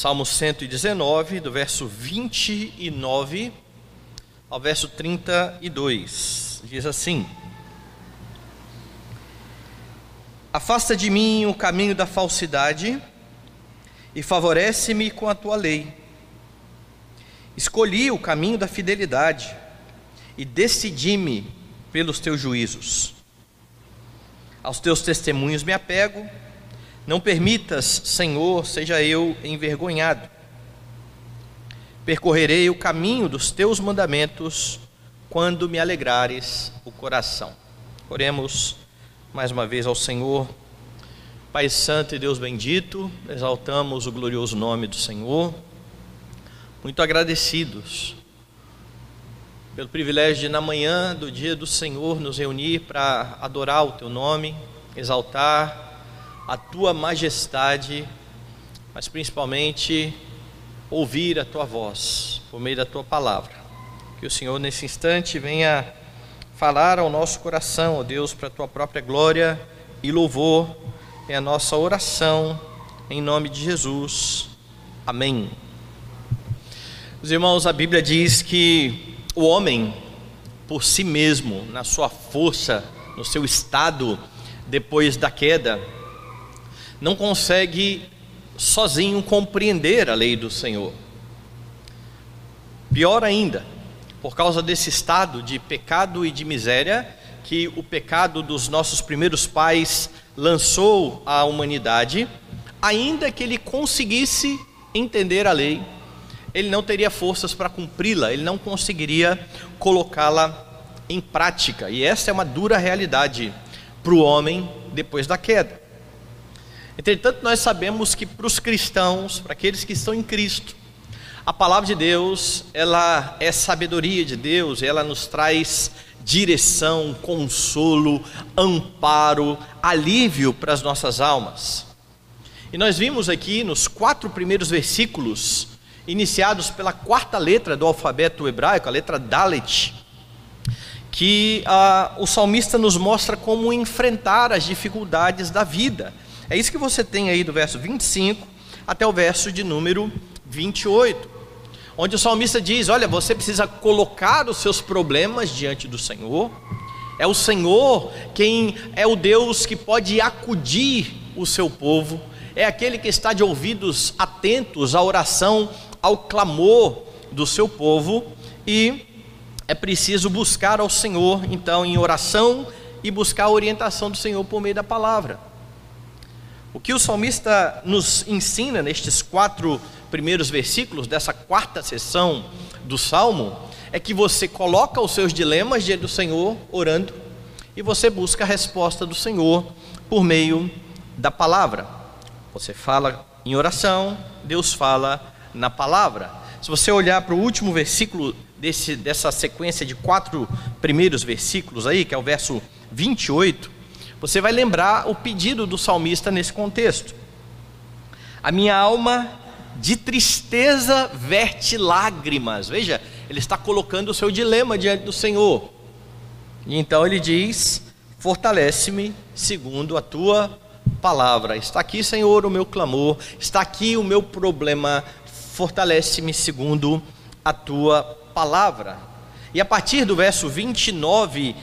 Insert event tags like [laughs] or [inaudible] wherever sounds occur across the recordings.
Salmo 119, do verso 29 ao verso 32. Diz assim: Afasta de mim o caminho da falsidade e favorece-me com a tua lei. Escolhi o caminho da fidelidade e decidi-me pelos teus juízos. Aos teus testemunhos me apego não permitas, Senhor, seja eu envergonhado. Percorrerei o caminho dos teus mandamentos quando me alegrares o coração. Oremos mais uma vez ao Senhor. Pai Santo e Deus bendito, exaltamos o glorioso nome do Senhor. Muito agradecidos pelo privilégio de, na manhã do dia do Senhor, nos reunir para adorar o Teu nome, exaltar a tua majestade, mas principalmente ouvir a tua voz por meio da tua palavra. Que o Senhor nesse instante venha falar ao nosso coração, ó Deus, para a tua própria glória e louvor. É a nossa oração em nome de Jesus. Amém. Os irmãos, a Bíblia diz que o homem por si mesmo, na sua força, no seu estado depois da queda, não consegue sozinho compreender a lei do Senhor. Pior ainda, por causa desse estado de pecado e de miséria que o pecado dos nossos primeiros pais lançou à humanidade, ainda que ele conseguisse entender a lei, ele não teria forças para cumpri-la, ele não conseguiria colocá-la em prática, e essa é uma dura realidade para o homem depois da queda. Entretanto, nós sabemos que para os cristãos, para aqueles que estão em Cristo, a palavra de Deus, ela é sabedoria de Deus, ela nos traz direção, consolo, amparo, alívio para as nossas almas. E nós vimos aqui nos quatro primeiros versículos, iniciados pela quarta letra do alfabeto hebraico, a letra Dalet, que ah, o salmista nos mostra como enfrentar as dificuldades da vida é isso que você tem aí do verso 25 até o verso de número 28, onde o salmista diz: Olha, você precisa colocar os seus problemas diante do Senhor. É o Senhor quem é o Deus que pode acudir o seu povo, é aquele que está de ouvidos atentos à oração, ao clamor do seu povo, e é preciso buscar ao Senhor, então, em oração e buscar a orientação do Senhor por meio da palavra. O que o salmista nos ensina nestes quatro primeiros versículos dessa quarta sessão do salmo é que você coloca os seus dilemas diante do Senhor orando e você busca a resposta do Senhor por meio da palavra. Você fala em oração, Deus fala na palavra. Se você olhar para o último versículo desse, dessa sequência de quatro primeiros versículos aí, que é o verso 28, você vai lembrar o pedido do salmista nesse contexto. A minha alma de tristeza verte lágrimas. Veja, ele está colocando o seu dilema diante do Senhor. E então ele diz: Fortalece-me segundo a tua palavra. Está aqui, Senhor, o meu clamor, está aqui o meu problema. Fortalece-me segundo a tua palavra. E a partir do verso 29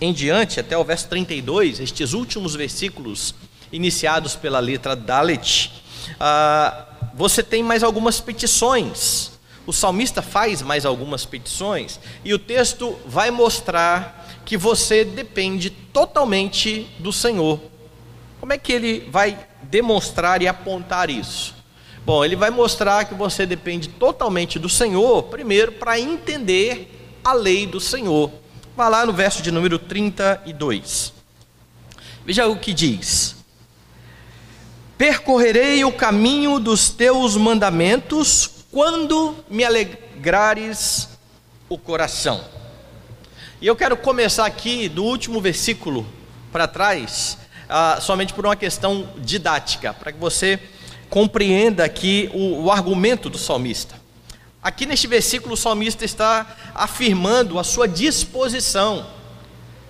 em diante, até o verso 32, estes últimos versículos iniciados pela letra Dalet, ah, você tem mais algumas petições. O salmista faz mais algumas petições, e o texto vai mostrar que você depende totalmente do Senhor. Como é que ele vai demonstrar e apontar isso? Bom, ele vai mostrar que você depende totalmente do Senhor, primeiro, para entender a lei do Senhor. Vá lá no verso de número 32. Veja o que diz: Percorrerei o caminho dos teus mandamentos quando me alegrares o coração. E eu quero começar aqui do último versículo para trás, ah, somente por uma questão didática, para que você compreenda aqui o, o argumento do salmista. Aqui neste versículo, o salmista está afirmando a sua disposição.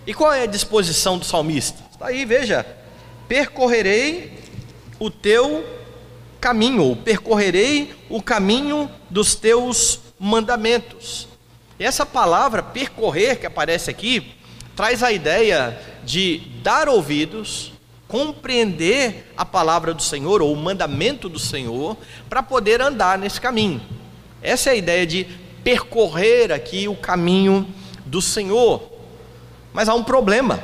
E qual é a disposição do salmista? Está aí, veja: percorrerei o teu caminho, ou percorrerei o caminho dos teus mandamentos. E essa palavra percorrer que aparece aqui traz a ideia de dar ouvidos, compreender a palavra do Senhor ou o mandamento do Senhor para poder andar nesse caminho. Essa é a ideia de percorrer aqui o caminho do Senhor. Mas há um problema,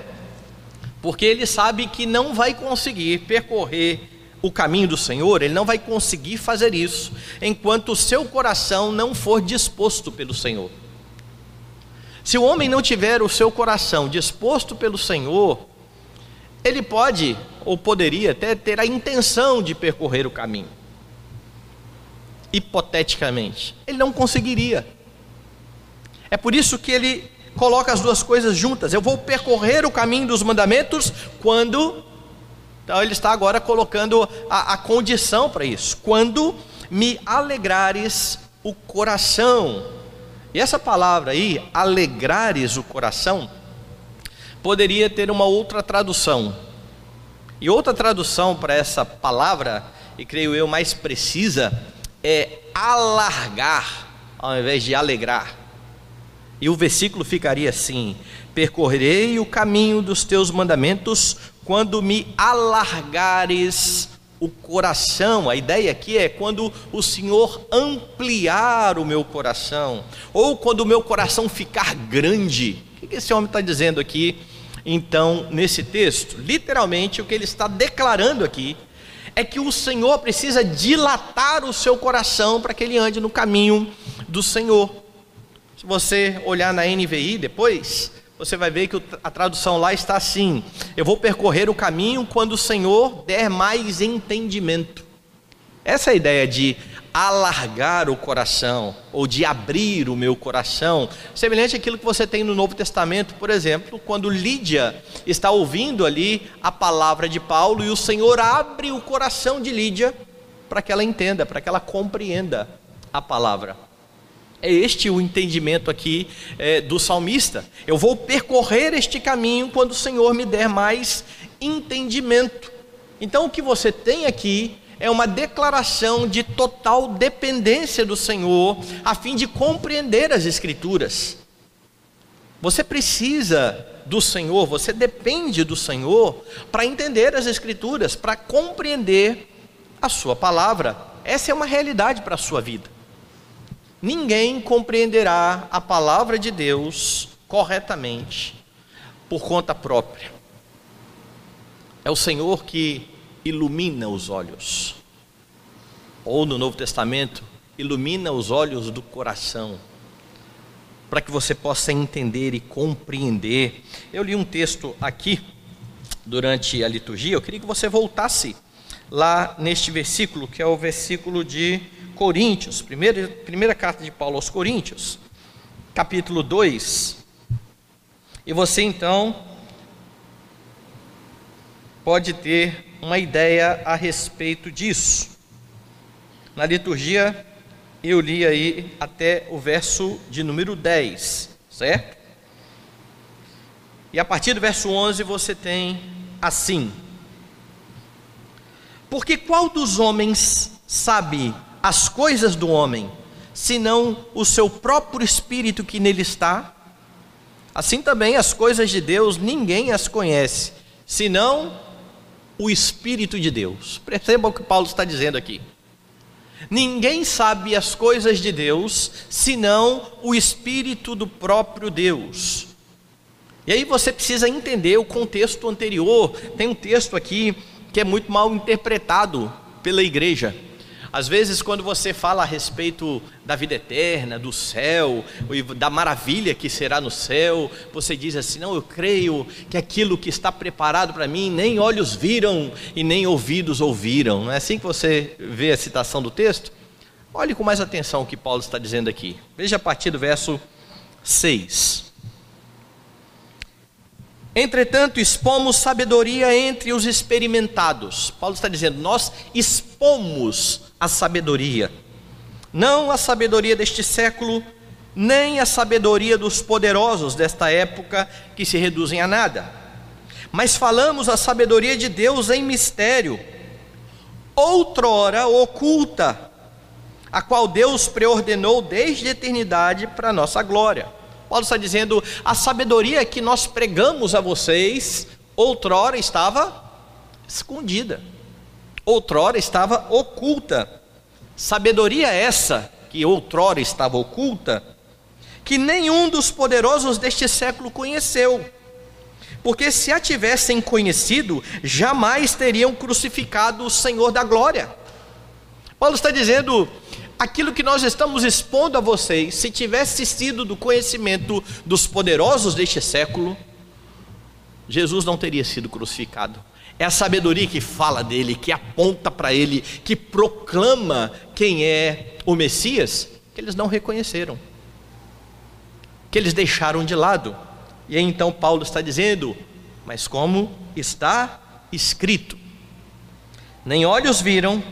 porque ele sabe que não vai conseguir percorrer o caminho do Senhor, ele não vai conseguir fazer isso enquanto o seu coração não for disposto pelo Senhor. Se o homem não tiver o seu coração disposto pelo Senhor, ele pode ou poderia até ter a intenção de percorrer o caminho. Hipoteticamente, ele não conseguiria. É por isso que ele coloca as duas coisas juntas. Eu vou percorrer o caminho dos mandamentos quando. Então ele está agora colocando a, a condição para isso. Quando me alegrares o coração. E essa palavra aí, alegrares o coração, poderia ter uma outra tradução. E outra tradução para essa palavra, e creio eu mais precisa, é alargar, ao invés de alegrar. E o versículo ficaria assim: Percorrerei o caminho dos teus mandamentos quando me alargares o coração. A ideia aqui é quando o Senhor ampliar o meu coração, ou quando o meu coração ficar grande. O que esse homem está dizendo aqui, então, nesse texto? Literalmente, o que ele está declarando aqui é que o Senhor precisa dilatar o seu coração para que ele ande no caminho do Senhor. Se você olhar na NVI depois, você vai ver que a tradução lá está assim: Eu vou percorrer o caminho quando o Senhor der mais entendimento. Essa é a ideia de alargar o coração, ou de abrir o meu coração, semelhante àquilo que você tem no Novo Testamento, por exemplo, quando Lídia está ouvindo ali a palavra de Paulo e o Senhor abre o coração de Lídia para que ela entenda, para que ela compreenda a palavra. É este o entendimento aqui é, do salmista. Eu vou percorrer este caminho quando o Senhor me der mais entendimento. Então, o que você tem aqui é uma declaração de total dependência do Senhor, a fim de compreender as Escrituras. Você precisa do Senhor, você depende do Senhor para entender as Escrituras, para compreender a Sua palavra. Essa é uma realidade para a sua vida ninguém compreenderá a palavra de Deus corretamente por conta própria. É o Senhor que ilumina os olhos. Ou no Novo Testamento, ilumina os olhos do coração, para que você possa entender e compreender. Eu li um texto aqui durante a liturgia, eu queria que você voltasse lá neste versículo, que é o versículo de Coríntios, primeira, primeira carta de Paulo aos Coríntios, capítulo 2. E você então pode ter uma ideia a respeito disso. Na liturgia, eu li aí até o verso de número 10, certo? E a partir do verso 11 você tem assim: Porque qual dos homens sabe as coisas do homem, senão o seu próprio espírito que nele está? Assim também as coisas de Deus ninguém as conhece, senão o Espírito de Deus. Perceba o que Paulo está dizendo aqui. Ninguém sabe as coisas de Deus, senão o Espírito do próprio Deus. E aí você precisa entender o contexto anterior. Tem um texto aqui que é muito mal interpretado pela igreja. Às vezes, quando você fala a respeito da vida eterna, do céu, da maravilha que será no céu, você diz assim: Não, eu creio que aquilo que está preparado para mim, nem olhos viram e nem ouvidos ouviram. Não é assim que você vê a citação do texto? Olhe com mais atenção o que Paulo está dizendo aqui. Veja a partir do verso 6. Entretanto, expomos sabedoria entre os experimentados. Paulo está dizendo: nós expomos a sabedoria, não a sabedoria deste século, nem a sabedoria dos poderosos desta época que se reduzem a nada, mas falamos a sabedoria de Deus em mistério, outrora oculta, a qual Deus preordenou desde a eternidade para nossa glória. Paulo está dizendo: a sabedoria que nós pregamos a vocês, outrora estava escondida, outrora estava oculta. Sabedoria essa que outrora estava oculta, que nenhum dos poderosos deste século conheceu. Porque se a tivessem conhecido, jamais teriam crucificado o Senhor da glória. Paulo está dizendo: aquilo que nós estamos expondo a vocês, se tivesse sido do conhecimento dos poderosos deste século, Jesus não teria sido crucificado. É a sabedoria que fala dele, que aponta para ele, que proclama quem é o Messias, que eles não reconheceram, que eles deixaram de lado. E aí então Paulo está dizendo: Mas como está escrito, nem olhos viram,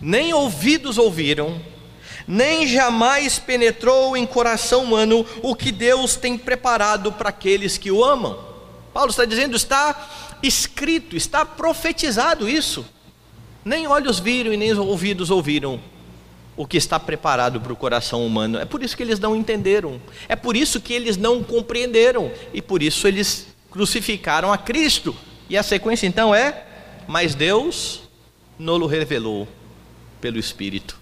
nem ouvidos ouviram, nem jamais penetrou em coração humano o que Deus tem preparado para aqueles que o amam. Paulo está dizendo, está escrito, está profetizado isso. Nem olhos viram e nem ouvidos ouviram o que está preparado para o coração humano. É por isso que eles não entenderam, é por isso que eles não compreenderam e por isso eles crucificaram a Cristo. E a sequência então é: Mas Deus não revelou pelo Espírito.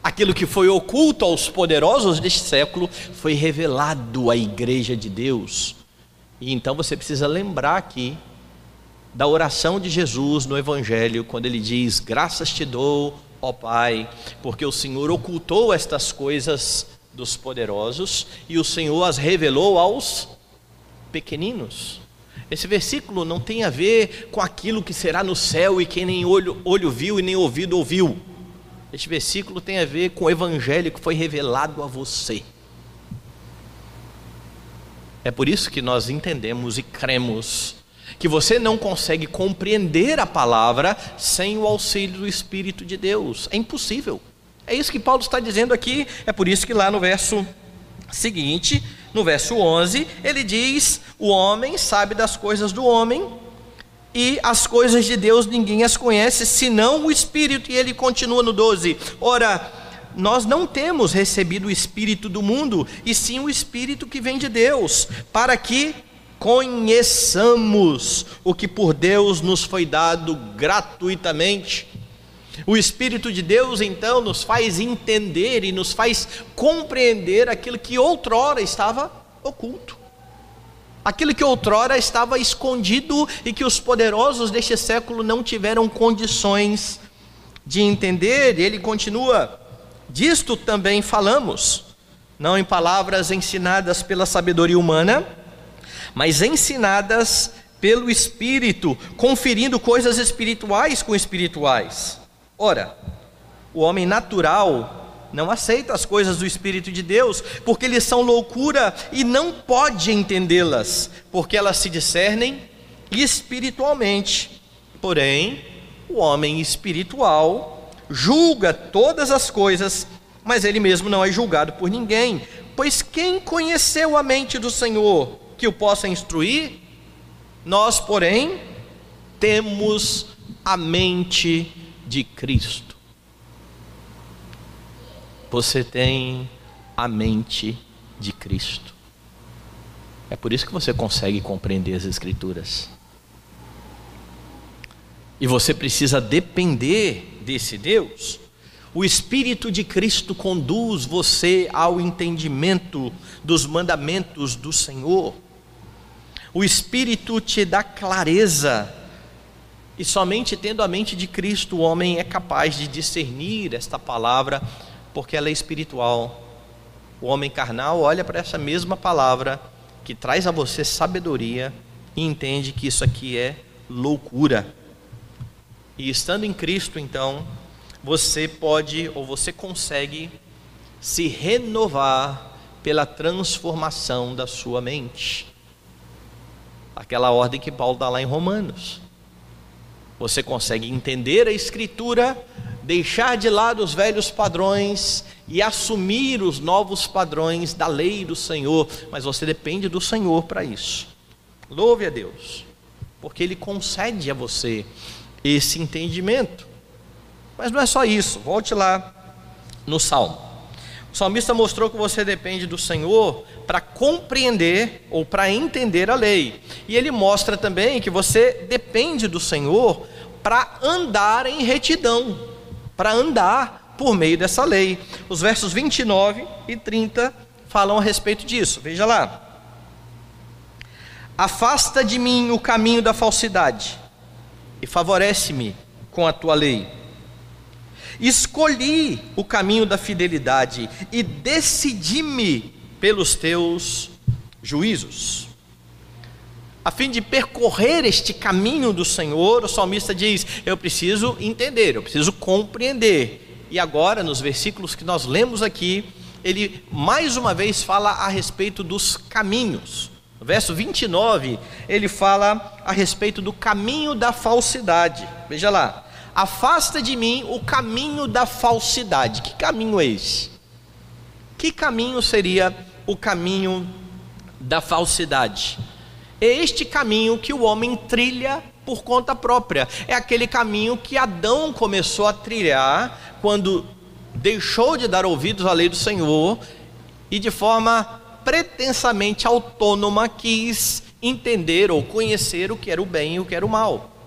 Aquilo que foi oculto aos poderosos deste século foi revelado à igreja de Deus. E então você precisa lembrar aqui da oração de Jesus no Evangelho, quando ele diz: Graças te dou, ó Pai, porque o Senhor ocultou estas coisas dos poderosos e o Senhor as revelou aos pequeninos. Esse versículo não tem a ver com aquilo que será no céu e que nem olho, olho viu e nem ouvido ouviu. Este versículo tem a ver com o evangelho que foi revelado a você. É por isso que nós entendemos e cremos que você não consegue compreender a palavra sem o auxílio do Espírito de Deus. É impossível. É isso que Paulo está dizendo aqui. É por isso que lá no verso seguinte, no verso 11, ele diz: O homem sabe das coisas do homem, e as coisas de Deus ninguém as conhece, senão o Espírito. E ele continua no 12: Ora, nós não temos recebido o Espírito do mundo, e sim o Espírito que vem de Deus, para que conheçamos o que por Deus nos foi dado gratuitamente. O Espírito de Deus então nos faz entender e nos faz compreender aquilo que outrora estava oculto. Aquilo que outrora estava escondido e que os poderosos deste século não tiveram condições de entender. Ele continua: Disto também falamos, não em palavras ensinadas pela sabedoria humana, mas ensinadas pelo Espírito, conferindo coisas espirituais com espirituais. Ora, o homem natural não aceita as coisas do Espírito de Deus, porque eles são loucura e não pode entendê-las, porque elas se discernem espiritualmente. Porém, o homem espiritual julga todas as coisas, mas ele mesmo não é julgado por ninguém. Pois quem conheceu a mente do Senhor que o possa instruir? Nós, porém, temos a mente de Cristo. Você tem a mente de Cristo. É por isso que você consegue compreender as Escrituras. E você precisa depender desse Deus. O Espírito de Cristo conduz você ao entendimento dos mandamentos do Senhor. O Espírito te dá clareza e somente tendo a mente de Cristo o homem é capaz de discernir esta palavra, porque ela é espiritual. O homem carnal olha para essa mesma palavra que traz a você sabedoria e entende que isso aqui é loucura. E estando em Cristo, então, você pode ou você consegue se renovar pela transformação da sua mente. Aquela ordem que Paulo dá lá em Romanos. Você consegue entender a Escritura, deixar de lado os velhos padrões e assumir os novos padrões da lei do Senhor, mas você depende do Senhor para isso. Louve a Deus, porque Ele concede a você esse entendimento. Mas não é só isso, volte lá no Salmo. O salmista mostrou que você depende do Senhor para compreender ou para entender a lei. E ele mostra também que você depende do Senhor para andar em retidão, para andar por meio dessa lei. Os versos 29 e 30 falam a respeito disso. Veja lá. Afasta de mim o caminho da falsidade e favorece-me com a tua lei. Escolhi o caminho da fidelidade e decidi-me pelos teus juízos. A fim de percorrer este caminho do Senhor, o salmista diz: Eu preciso entender, eu preciso compreender. E agora, nos versículos que nós lemos aqui, ele mais uma vez fala a respeito dos caminhos. No verso 29, ele fala a respeito do caminho da falsidade. Veja lá. Afasta de mim o caminho da falsidade. Que caminho é esse? Que caminho seria o caminho da falsidade? É este caminho que o homem trilha por conta própria. É aquele caminho que Adão começou a trilhar quando deixou de dar ouvidos à lei do Senhor e de forma pretensamente autônoma quis entender ou conhecer o que era o bem e o que era o mal.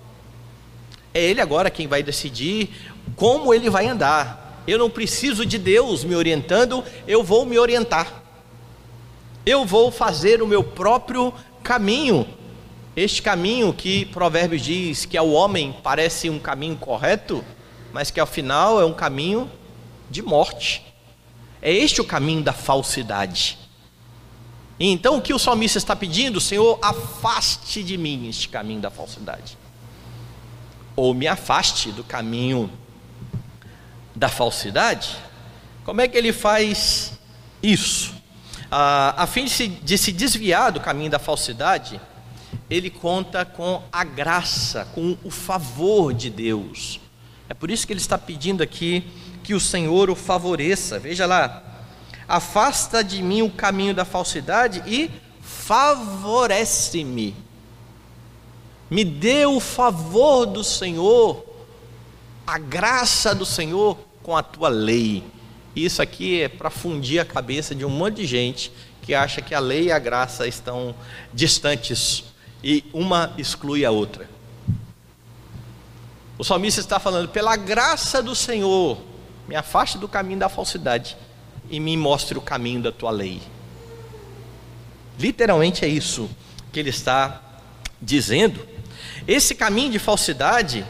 É Ele agora quem vai decidir como ele vai andar. Eu não preciso de Deus me orientando, eu vou me orientar. Eu vou fazer o meu próprio caminho. Este caminho que Provérbios diz que ao homem parece um caminho correto, mas que ao final é um caminho de morte. É este o caminho da falsidade. Então o que o salmista está pedindo, Senhor, afaste de mim este caminho da falsidade ou me afaste do caminho da falsidade, como é que ele faz isso? Ah, a fim de se, de se desviar do caminho da falsidade, ele conta com a graça, com o favor de Deus. É por isso que ele está pedindo aqui que o Senhor o favoreça. Veja lá, afasta de mim o caminho da falsidade e favorece-me me dê o favor do Senhor, a graça do Senhor com a tua lei. Isso aqui é para fundir a cabeça de um monte de gente que acha que a lei e a graça estão distantes e uma exclui a outra. O salmista está falando: pela graça do Senhor, me afaste do caminho da falsidade e me mostre o caminho da tua lei. Literalmente é isso que ele está dizendo. Esse caminho de falsidade,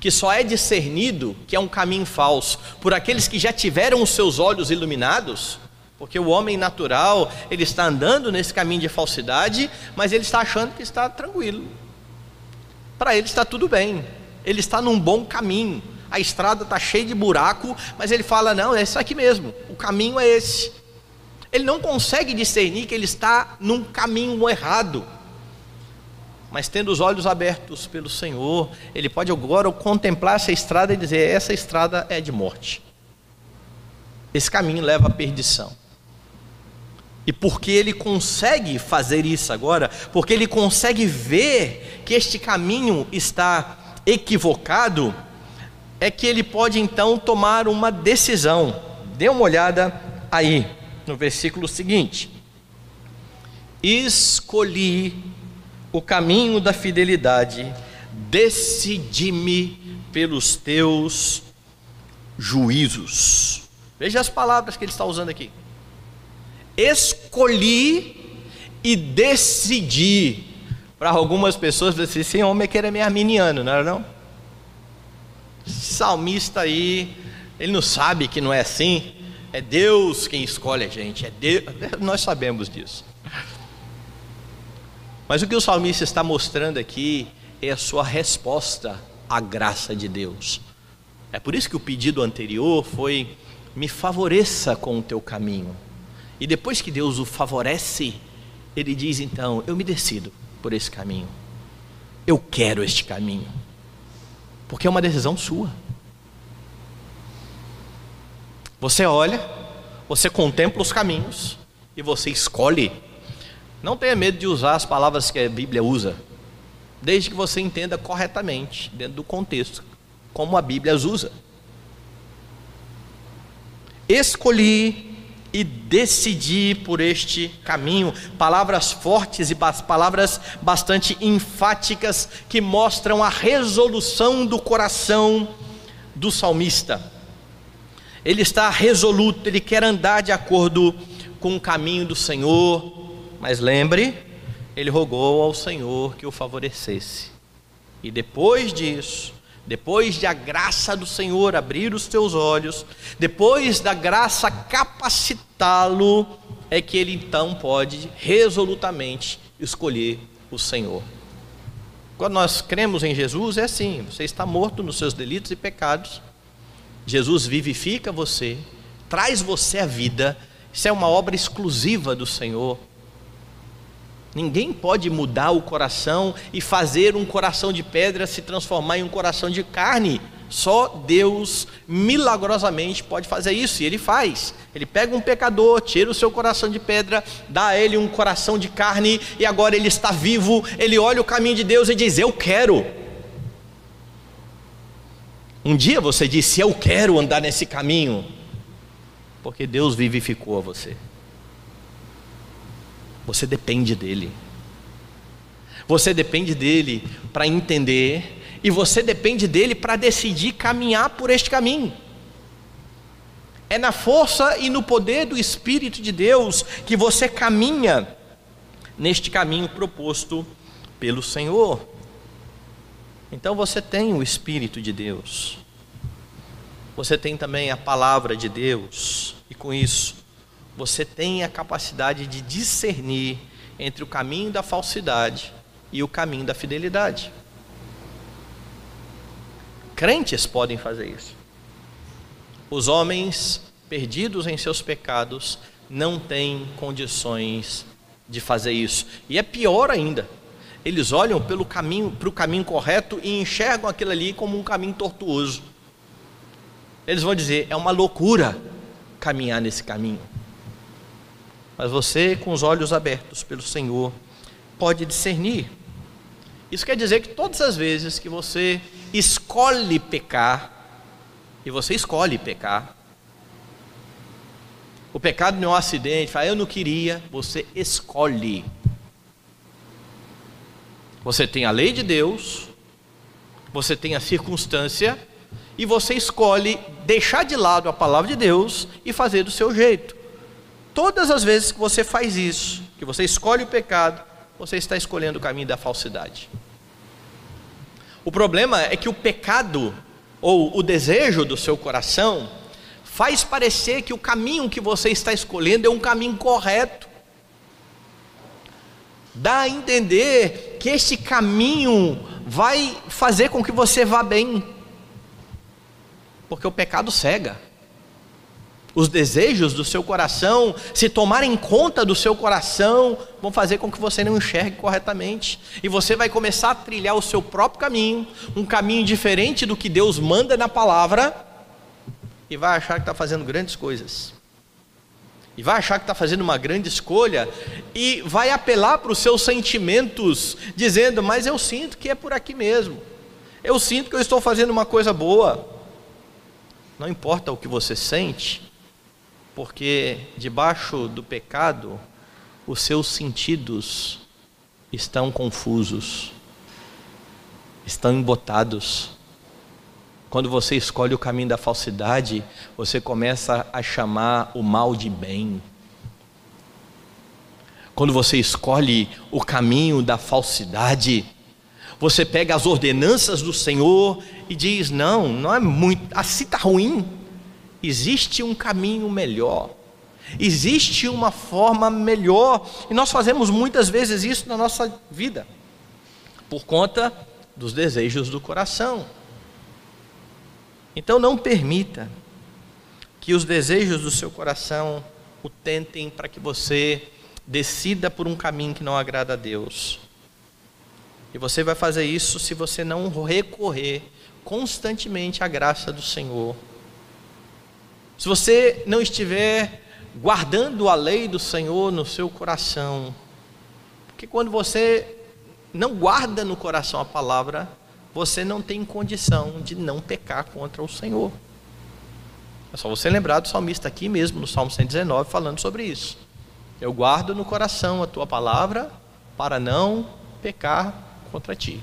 que só é discernido que é um caminho falso por aqueles que já tiveram os seus olhos iluminados, porque o homem natural, ele está andando nesse caminho de falsidade, mas ele está achando que está tranquilo. Para ele está tudo bem. Ele está num bom caminho. A estrada está cheia de buraco, mas ele fala: "Não, é isso aqui mesmo. O caminho é esse". Ele não consegue discernir que ele está num caminho errado mas tendo os olhos abertos pelo Senhor, ele pode agora contemplar essa estrada e dizer: essa estrada é de morte. Esse caminho leva à perdição. E porque ele consegue fazer isso agora, porque ele consegue ver que este caminho está equivocado, é que ele pode então tomar uma decisão. Dê uma olhada aí no versículo seguinte: Escolhi o caminho da fidelidade, decidi-me pelos teus juízos. Veja as palavras que ele está usando aqui. Escolhi e decidi. Para algumas pessoas, assim, esse homem é que era meio arminiano, não era não? Salmista aí, ele não sabe que não é assim. É Deus quem escolhe a gente, é Deus, nós sabemos disso. Mas o que o salmista está mostrando aqui é a sua resposta à graça de Deus. É por isso que o pedido anterior foi: me favoreça com o teu caminho. E depois que Deus o favorece, ele diz então: eu me decido por esse caminho. Eu quero este caminho. Porque é uma decisão sua. Você olha, você contempla os caminhos e você escolhe não tenha medo de usar as palavras que a Bíblia usa, desde que você entenda corretamente, dentro do contexto como a Bíblia as usa. Escolhi e decidi por este caminho. Palavras fortes e palavras bastante enfáticas que mostram a resolução do coração do salmista. Ele está resoluto, ele quer andar de acordo com o caminho do Senhor, mas lembre, ele rogou ao Senhor que o favorecesse. E depois disso, depois de a graça do Senhor abrir os teus olhos, depois da graça capacitá-lo, é que ele então pode resolutamente escolher o Senhor. Quando nós cremos em Jesus, é assim: você está morto nos seus delitos e pecados, Jesus vivifica você, traz você à vida, isso é uma obra exclusiva do Senhor. Ninguém pode mudar o coração e fazer um coração de pedra se transformar em um coração de carne. Só Deus milagrosamente pode fazer isso, e Ele faz. Ele pega um pecador, tira o seu coração de pedra, dá a ele um coração de carne, e agora ele está vivo. Ele olha o caminho de Deus e diz: Eu quero. Um dia você disse: Eu quero andar nesse caminho, porque Deus vivificou você. Você depende dele. Você depende dele para entender e você depende dele para decidir caminhar por este caminho. É na força e no poder do Espírito de Deus que você caminha neste caminho proposto pelo Senhor. Então você tem o Espírito de Deus, você tem também a palavra de Deus, e com isso você tem a capacidade de discernir entre o caminho da falsidade e o caminho da fidelidade. Crentes podem fazer isso. Os homens perdidos em seus pecados não têm condições de fazer isso. E é pior ainda. Eles olham pelo caminho, para o caminho correto e enxergam aquilo ali como um caminho tortuoso. Eles vão dizer: é uma loucura caminhar nesse caminho. Mas você, com os olhos abertos pelo Senhor, pode discernir. Isso quer dizer que todas as vezes que você escolhe pecar, e você escolhe pecar, o pecado não é um acidente, fala, eu não queria, você escolhe. Você tem a lei de Deus, você tem a circunstância, e você escolhe deixar de lado a palavra de Deus e fazer do seu jeito. Todas as vezes que você faz isso, que você escolhe o pecado, você está escolhendo o caminho da falsidade. O problema é que o pecado, ou o desejo do seu coração, faz parecer que o caminho que você está escolhendo é um caminho correto. Dá a entender que esse caminho vai fazer com que você vá bem, porque o pecado cega os desejos do seu coração, se tomarem conta do seu coração, vão fazer com que você não enxergue corretamente. E você vai começar a trilhar o seu próprio caminho, um caminho diferente do que Deus manda na palavra, e vai achar que está fazendo grandes coisas. E vai achar que está fazendo uma grande escolha, e vai apelar para os seus sentimentos, dizendo: Mas eu sinto que é por aqui mesmo, eu sinto que eu estou fazendo uma coisa boa. Não importa o que você sente, porque debaixo do pecado os seus sentidos estão confusos, estão embotados. Quando você escolhe o caminho da falsidade, você começa a chamar o mal de bem. Quando você escolhe o caminho da falsidade, você pega as ordenanças do Senhor e diz: Não, não é muito, assim está ruim. Existe um caminho melhor. Existe uma forma melhor. E nós fazemos muitas vezes isso na nossa vida, por conta dos desejos do coração. Então não permita que os desejos do seu coração o tentem para que você decida por um caminho que não agrada a Deus. E você vai fazer isso se você não recorrer constantemente à graça do Senhor se você não estiver guardando a lei do Senhor no seu coração, porque quando você não guarda no coração a palavra, você não tem condição de não pecar contra o Senhor. É só você lembrar do salmista aqui mesmo, no Salmo 119, falando sobre isso. Eu guardo no coração a tua palavra para não pecar contra ti.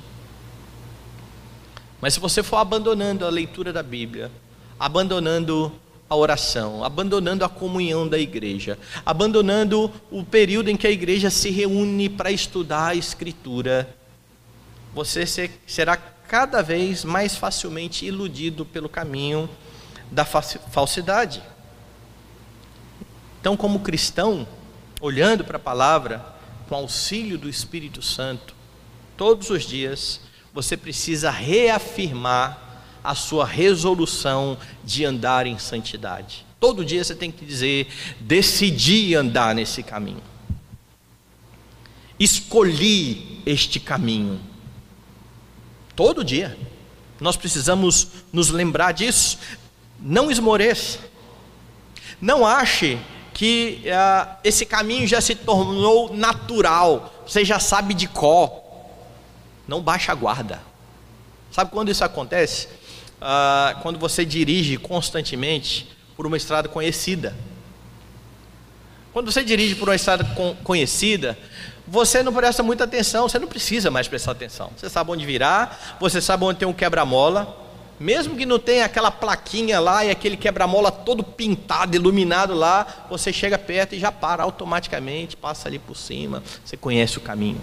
Mas se você for abandonando a leitura da Bíblia, abandonando a oração, abandonando a comunhão da igreja, abandonando o período em que a igreja se reúne para estudar a Escritura, você será cada vez mais facilmente iludido pelo caminho da falsidade. Então, como cristão, olhando para a palavra, com auxílio do Espírito Santo, todos os dias, você precisa reafirmar a sua resolução de andar em santidade. Todo dia você tem que dizer: decidi andar nesse caminho. Escolhi este caminho. Todo dia. Nós precisamos nos lembrar disso. Não esmoreça. Não ache que uh, esse caminho já se tornou natural. Você já sabe de cor. Não baixa a guarda. Sabe quando isso acontece? ah, quando você dirige constantemente por uma estrada conhecida. Quando você dirige por uma estrada conhecida, você não presta muita atenção, você não precisa mais prestar atenção. Você sabe onde virar, você sabe onde tem um quebra-mola. Mesmo que não tenha aquela plaquinha lá e aquele quebra-mola todo pintado, iluminado lá, você chega perto e já para automaticamente, passa ali por cima, você conhece o caminho.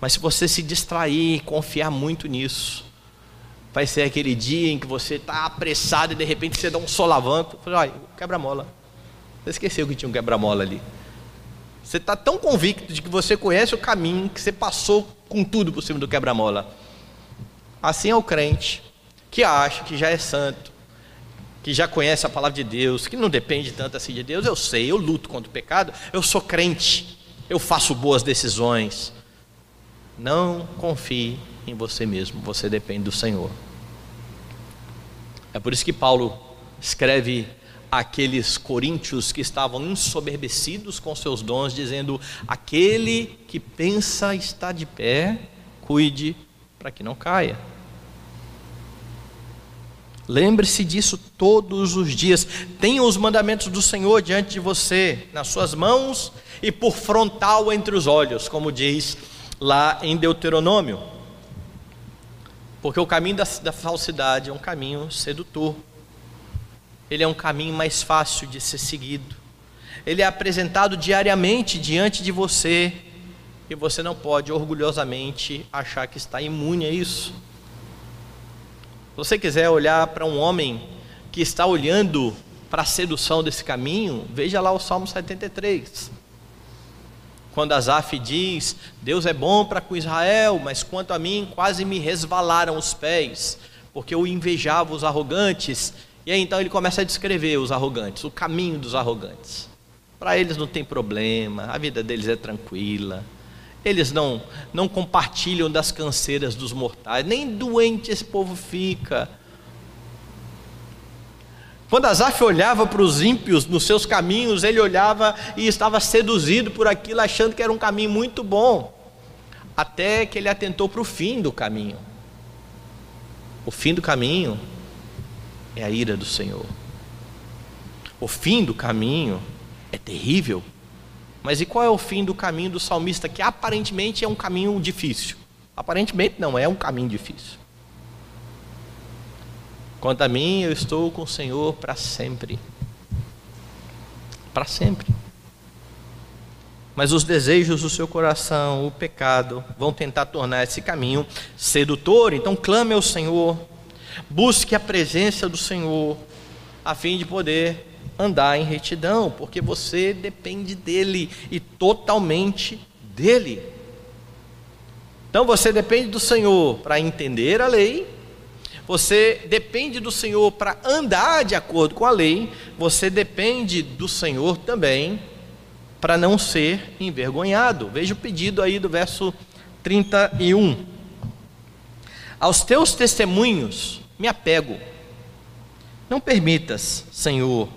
Mas se você se distrair, confiar muito nisso, Vai ser aquele dia em que você está apressado e de repente você dá um solavanco. Olha, quebra-mola. Você esqueceu que tinha um quebra-mola ali. Você está tão convicto de que você conhece o caminho, que você passou com tudo por cima do quebra-mola. Assim é o crente que acha que já é santo, que já conhece a palavra de Deus, que não depende tanto assim de Deus. Eu sei, eu luto contra o pecado, eu sou crente, eu faço boas decisões. Não confie em você mesmo, você depende do Senhor. É por isso que Paulo escreve aqueles coríntios que estavam ensoberbecidos com seus dons, dizendo: aquele que pensa estar de pé, cuide para que não caia. Lembre-se disso todos os dias. Tenha os mandamentos do Senhor diante de você, nas suas mãos e por frontal entre os olhos, como diz lá em Deuteronômio. Porque o caminho da, da falsidade é um caminho sedutor. Ele é um caminho mais fácil de ser seguido. Ele é apresentado diariamente diante de você e você não pode orgulhosamente achar que está imune a isso. Se você quiser olhar para um homem que está olhando para a sedução desse caminho, veja lá o Salmo 73. Quando Asaf diz: Deus é bom para com Israel, mas quanto a mim, quase me resvalaram os pés, porque eu invejava os arrogantes. E aí então ele começa a descrever os arrogantes, o caminho dos arrogantes. Para eles não tem problema, a vida deles é tranquila. Eles não, não compartilham das canseiras dos mortais, nem doente esse povo fica. Quando Asaf olhava para os ímpios nos seus caminhos, ele olhava e estava seduzido por aquilo, achando que era um caminho muito bom, até que ele atentou para o fim do caminho. O fim do caminho é a ira do Senhor. O fim do caminho é terrível. Mas e qual é o fim do caminho do salmista, que aparentemente é um caminho difícil? Aparentemente não, é um caminho difícil. Quanto a mim, eu estou com o Senhor para sempre. Para sempre. Mas os desejos do seu coração, o pecado, vão tentar tornar esse caminho sedutor. Então clame ao Senhor, busque a presença do Senhor, a fim de poder andar em retidão, porque você depende dele e totalmente dele. Então você depende do Senhor para entender a lei você depende do Senhor para andar de acordo com a lei, você depende do Senhor também para não ser envergonhado. Veja o pedido aí do verso 31. Aos teus testemunhos me apego. Não permitas, Senhor,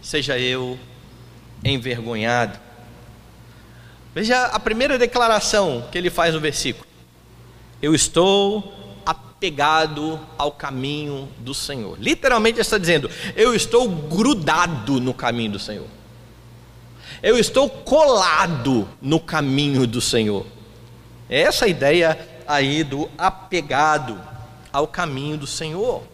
seja eu envergonhado. Veja a primeira declaração que ele faz no versículo. Eu estou apegado ao caminho do Senhor. Literalmente está dizendo: eu estou grudado no caminho do Senhor. Eu estou colado no caminho do Senhor. É essa ideia aí do apegado ao caminho do Senhor.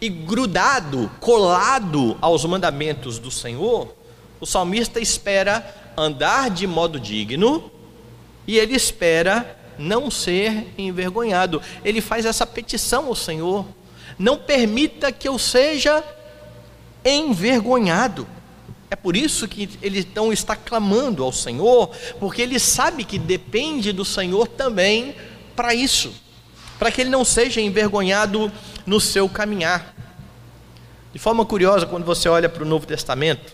E grudado, colado aos mandamentos do Senhor, o salmista espera andar de modo digno e ele espera não ser envergonhado. Ele faz essa petição ao Senhor: não permita que eu seja envergonhado. É por isso que ele então está clamando ao Senhor, porque ele sabe que depende do Senhor também para isso, para que ele não seja envergonhado no seu caminhar. De forma curiosa, quando você olha para o Novo Testamento,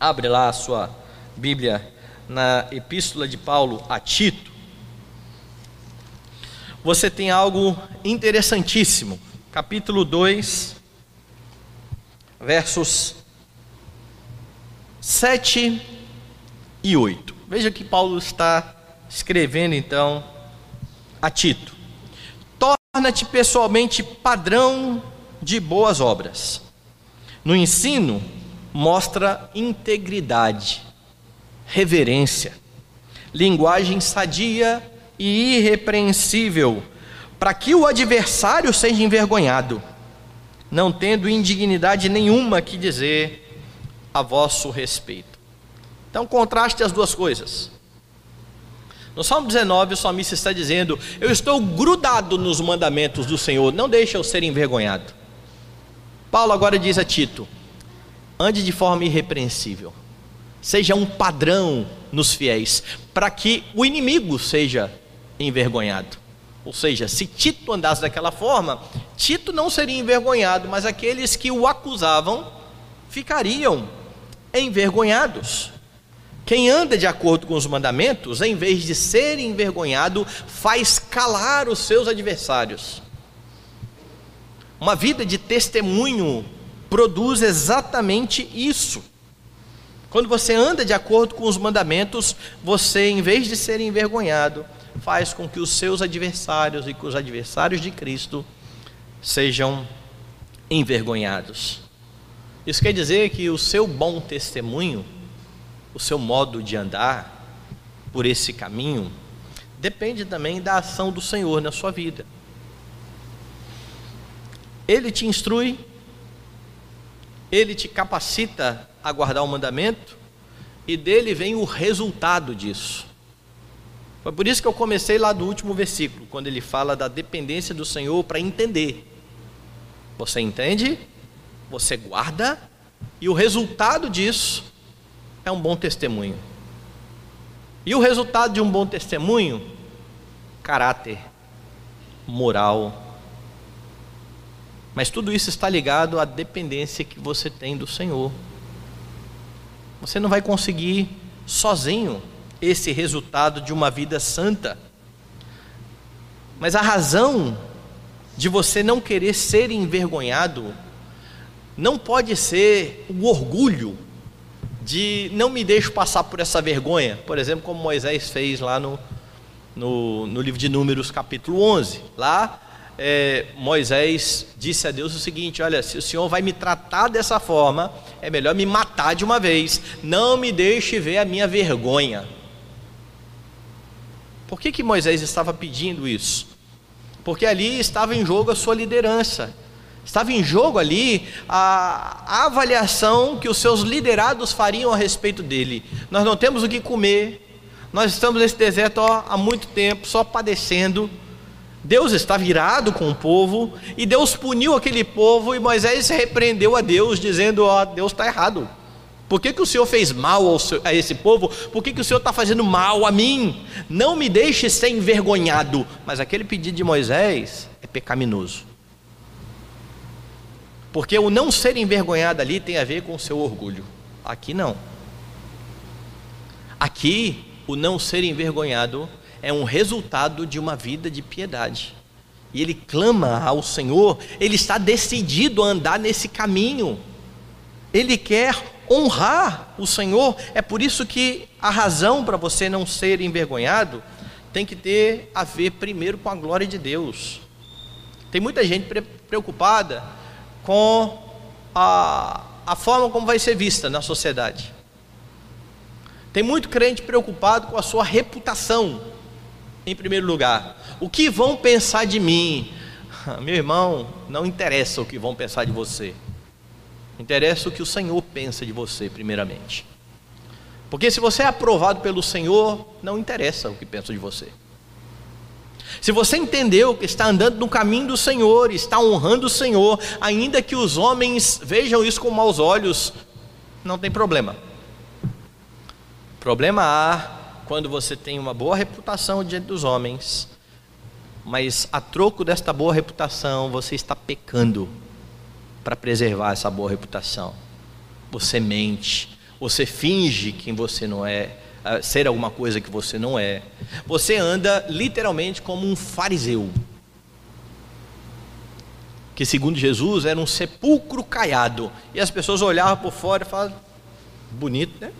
abre lá a sua Bíblia na Epístola de Paulo a Tito, você tem algo interessantíssimo. Capítulo 2, versos 7 e 8. Veja que Paulo está escrevendo então a Tito: Torna-te pessoalmente padrão de boas obras. No ensino, mostra integridade, reverência, linguagem sadia e irrepreensível, para que o adversário seja envergonhado, não tendo indignidade nenhuma que dizer a vosso respeito. Então, contraste as duas coisas. No Salmo 19, o salmista está dizendo: Eu estou grudado nos mandamentos do Senhor, não deixe eu ser envergonhado. Paulo agora diz a Tito: ande de forma irrepreensível, seja um padrão nos fiéis, para que o inimigo seja envergonhado. Ou seja, se Tito andasse daquela forma, Tito não seria envergonhado, mas aqueles que o acusavam ficariam envergonhados. Quem anda de acordo com os mandamentos, em vez de ser envergonhado, faz calar os seus adversários. Uma vida de testemunho produz exatamente isso. Quando você anda de acordo com os mandamentos, você, em vez de ser envergonhado, faz com que os seus adversários e que os adversários de Cristo sejam envergonhados. Isso quer dizer que o seu bom testemunho, o seu modo de andar por esse caminho, depende também da ação do Senhor na sua vida. Ele te instrui, ele te capacita a guardar o mandamento, e dele vem o resultado disso. Foi por isso que eu comecei lá do último versículo, quando ele fala da dependência do Senhor para entender. Você entende, você guarda, e o resultado disso é um bom testemunho. E o resultado de um bom testemunho? Caráter, moral, mas tudo isso está ligado à dependência que você tem do Senhor. Você não vai conseguir sozinho esse resultado de uma vida santa. Mas a razão de você não querer ser envergonhado não pode ser o orgulho de não me deixo passar por essa vergonha, por exemplo, como Moisés fez lá no, no, no livro de Números, capítulo 11. Lá é, Moisés disse a Deus o seguinte: Olha, se o Senhor vai me tratar dessa forma, é melhor me matar de uma vez, não me deixe ver a minha vergonha. Por que, que Moisés estava pedindo isso? Porque ali estava em jogo a sua liderança, estava em jogo ali a, avaliação que os seus liderados fariam a respeito dele. Nós não temos o que comer, nós estamos nesse deserto ó, há muito tempo, só padecendo Deus está virado com o povo e Deus puniu aquele povo e Moisés repreendeu a Deus, dizendo: Ó, Deus está errado. Por que, que o Senhor fez mal seu, a esse povo? Por que, que o Senhor está fazendo mal a mim? Não me deixe ser envergonhado. Mas aquele pedido de Moisés é pecaminoso. Porque o não ser envergonhado ali tem a ver com o seu orgulho. Aqui não. Aqui, o não ser envergonhado é um resultado de uma vida de piedade. E ele clama ao Senhor, ele está decidido a andar nesse caminho. Ele quer honrar o Senhor. É por isso que a razão para você não ser envergonhado, tem que ter a ver primeiro com a glória de Deus. Tem muita gente preocupada com a, a forma como vai ser vista na sociedade. Tem muito crente preocupado com a sua reputação, em primeiro lugar. O que vão pensar de mim? [laughs] Meu irmão, não interessa o que vão pensar de você. Interessa o que o Senhor pensa de você, primeiramente. Porque se você é aprovado pelo Senhor, não interessa o que pensa de você. Se você entendeu que está andando no caminho do Senhor, está honrando o Senhor, ainda que os homens vejam isso com maus olhos, não tem problema. Problema há quando você tem uma boa reputação diante dos homens, mas a troco desta boa reputação você está pecando para preservar essa boa reputação. Você mente, você finge quem você não é, ser alguma coisa que você não é. Você anda literalmente como um fariseu. Que segundo Jesus era um sepulcro caiado. E as pessoas olhavam por fora e falavam, bonito, né?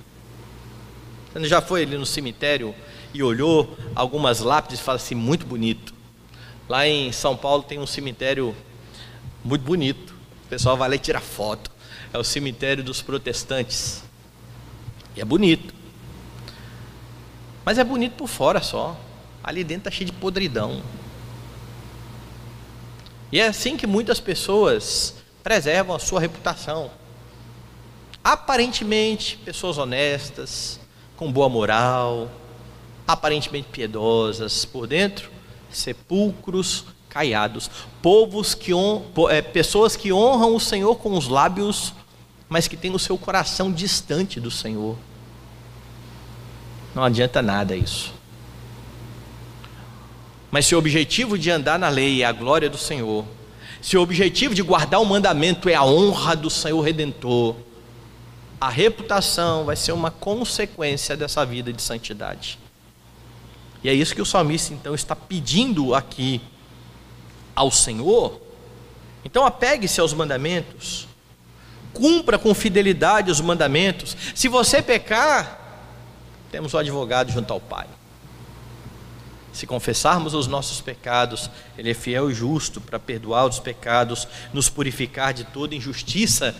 Você já foi ali no cemitério e olhou algumas lápides e fala assim, muito bonito. Lá em São Paulo tem um cemitério muito bonito. O pessoal vai lá e tira foto. É o cemitério dos protestantes. E é bonito. Mas é bonito por fora só. Ali dentro está cheio de podridão. E é assim que muitas pessoas preservam a sua reputação. Aparentemente, pessoas honestas, com boa moral, aparentemente piedosas, por dentro, sepulcros caiados, povos que hon, é, pessoas que honram o Senhor com os lábios, mas que têm o seu coração distante do Senhor. Não adianta nada isso. Mas se o objetivo de andar na lei é a glória do Senhor, se o objetivo de guardar o mandamento é a honra do Senhor redentor, a reputação vai ser uma consequência dessa vida de santidade. E é isso que o salmista então está pedindo aqui ao Senhor. Então apegue-se aos mandamentos, cumpra com fidelidade os mandamentos. Se você pecar, temos o advogado junto ao Pai. Se confessarmos os nossos pecados, Ele é fiel e justo para perdoar os pecados, nos purificar de toda injustiça,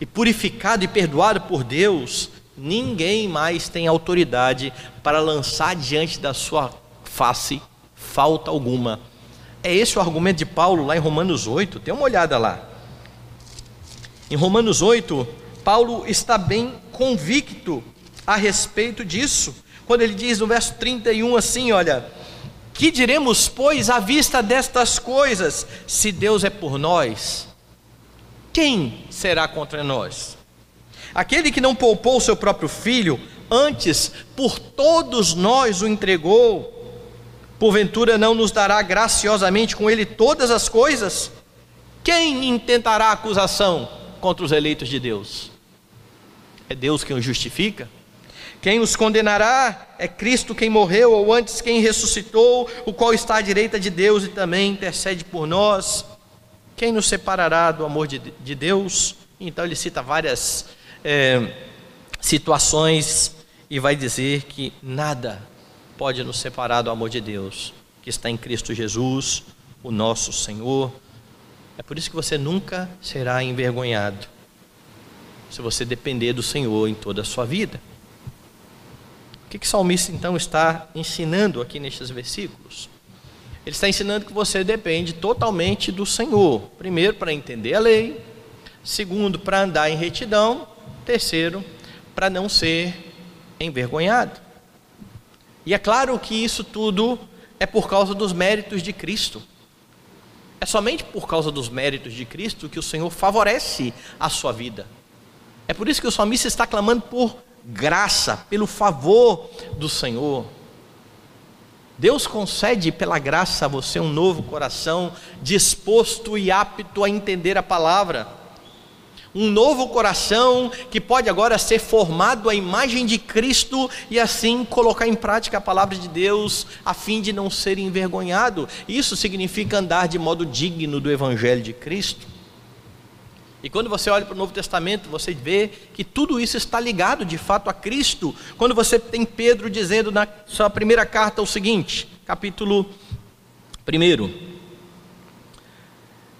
e purificado e perdoado por Deus, ninguém mais tem autoridade para lançar diante da sua face falta alguma. É esse o argumento de Paulo lá em Romanos 8, dê uma olhada lá. Em Romanos 8, Paulo está bem convicto a respeito disso, quando ele diz no verso 31 assim: Olha, que diremos, pois, à vista destas coisas, se Deus é por nós, quem será contra nós? Aquele que não poupou seu próprio filho, antes por todos nós o entregou, porventura não nos dará graciosamente com ele todas as coisas? Quem intentará acusação contra os eleitos de Deus? É Deus quem o justifica? Quem os condenará é Cristo quem morreu, ou antes quem ressuscitou, o qual está à direita de Deus e também intercede por nós. Quem nos separará do amor de, de Deus? Então ele cita várias é, situações e vai dizer que nada pode nos separar do amor de Deus, que está em Cristo Jesus, o nosso Senhor. É por isso que você nunca será envergonhado, se você depender do Senhor em toda a sua vida que, que o salmista então está ensinando aqui nestes versículos? Ele está ensinando que você depende totalmente do Senhor. Primeiro, para entender a lei. Segundo, para andar em retidão. Terceiro, para não ser envergonhado. E é claro que isso tudo é por causa dos méritos de Cristo. É somente por causa dos méritos de Cristo que o Senhor favorece a sua vida. É por isso que o salmista está clamando por graça, pelo favor do Senhor. Deus concede pela graça a você um novo coração disposto e apto a entender a palavra. Um novo coração que pode agora ser formado à imagem de Cristo e assim colocar em prática a palavra de Deus a fim de não ser envergonhado. Isso significa andar de modo digno do evangelho de Cristo. E quando você olha para o Novo Testamento, você vê que tudo isso está ligado de fato a Cristo. Quando você tem Pedro dizendo na sua primeira carta o seguinte: capítulo 1.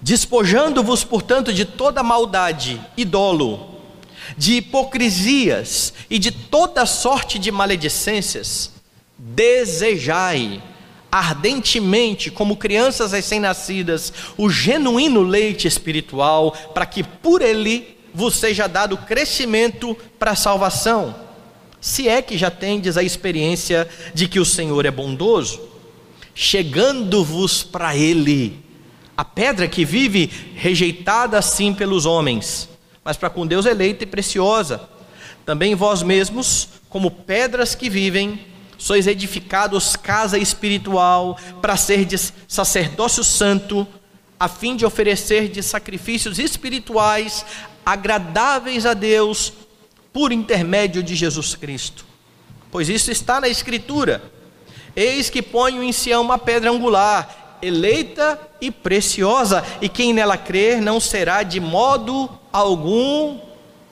Despojando-vos, portanto, de toda maldade e dolo, de hipocrisias e de toda sorte de maledicências, desejai ardentemente, como crianças recém-nascidas, o genuíno leite espiritual, para que por ele vos seja dado crescimento para a salvação, se é que já tendes a experiência de que o Senhor é bondoso, chegando-vos para ele, a pedra que vive rejeitada assim pelos homens, mas para com Deus eleita e preciosa. Também vós mesmos, como pedras que vivem, sois edificados casa espiritual para serdes sacerdócio santo, a fim de oferecer de sacrifícios espirituais agradáveis a Deus por intermédio de Jesus Cristo. Pois isso está na Escritura. Eis que ponho em Sião uma pedra angular, eleita e preciosa, e quem nela crer não será de modo algum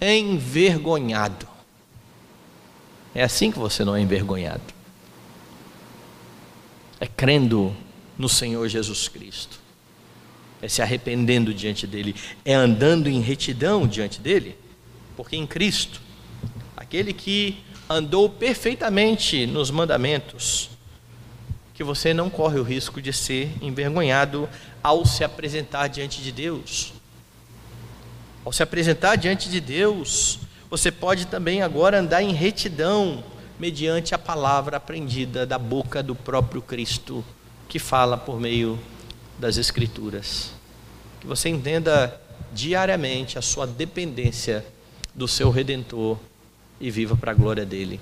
envergonhado. É assim que você não é envergonhado. É crendo no Senhor Jesus Cristo. É se arrependendo diante dele, é andando em retidão diante dele, porque em Cristo, aquele que andou perfeitamente nos mandamentos, que você não corre o risco de ser envergonhado ao se apresentar diante de Deus. Ao se apresentar diante de Deus, você pode também agora andar em retidão mediante a palavra aprendida da boca do próprio Cristo, que fala por meio das Escrituras. Que você entenda diariamente a sua dependência do seu Redentor e viva para a glória dele.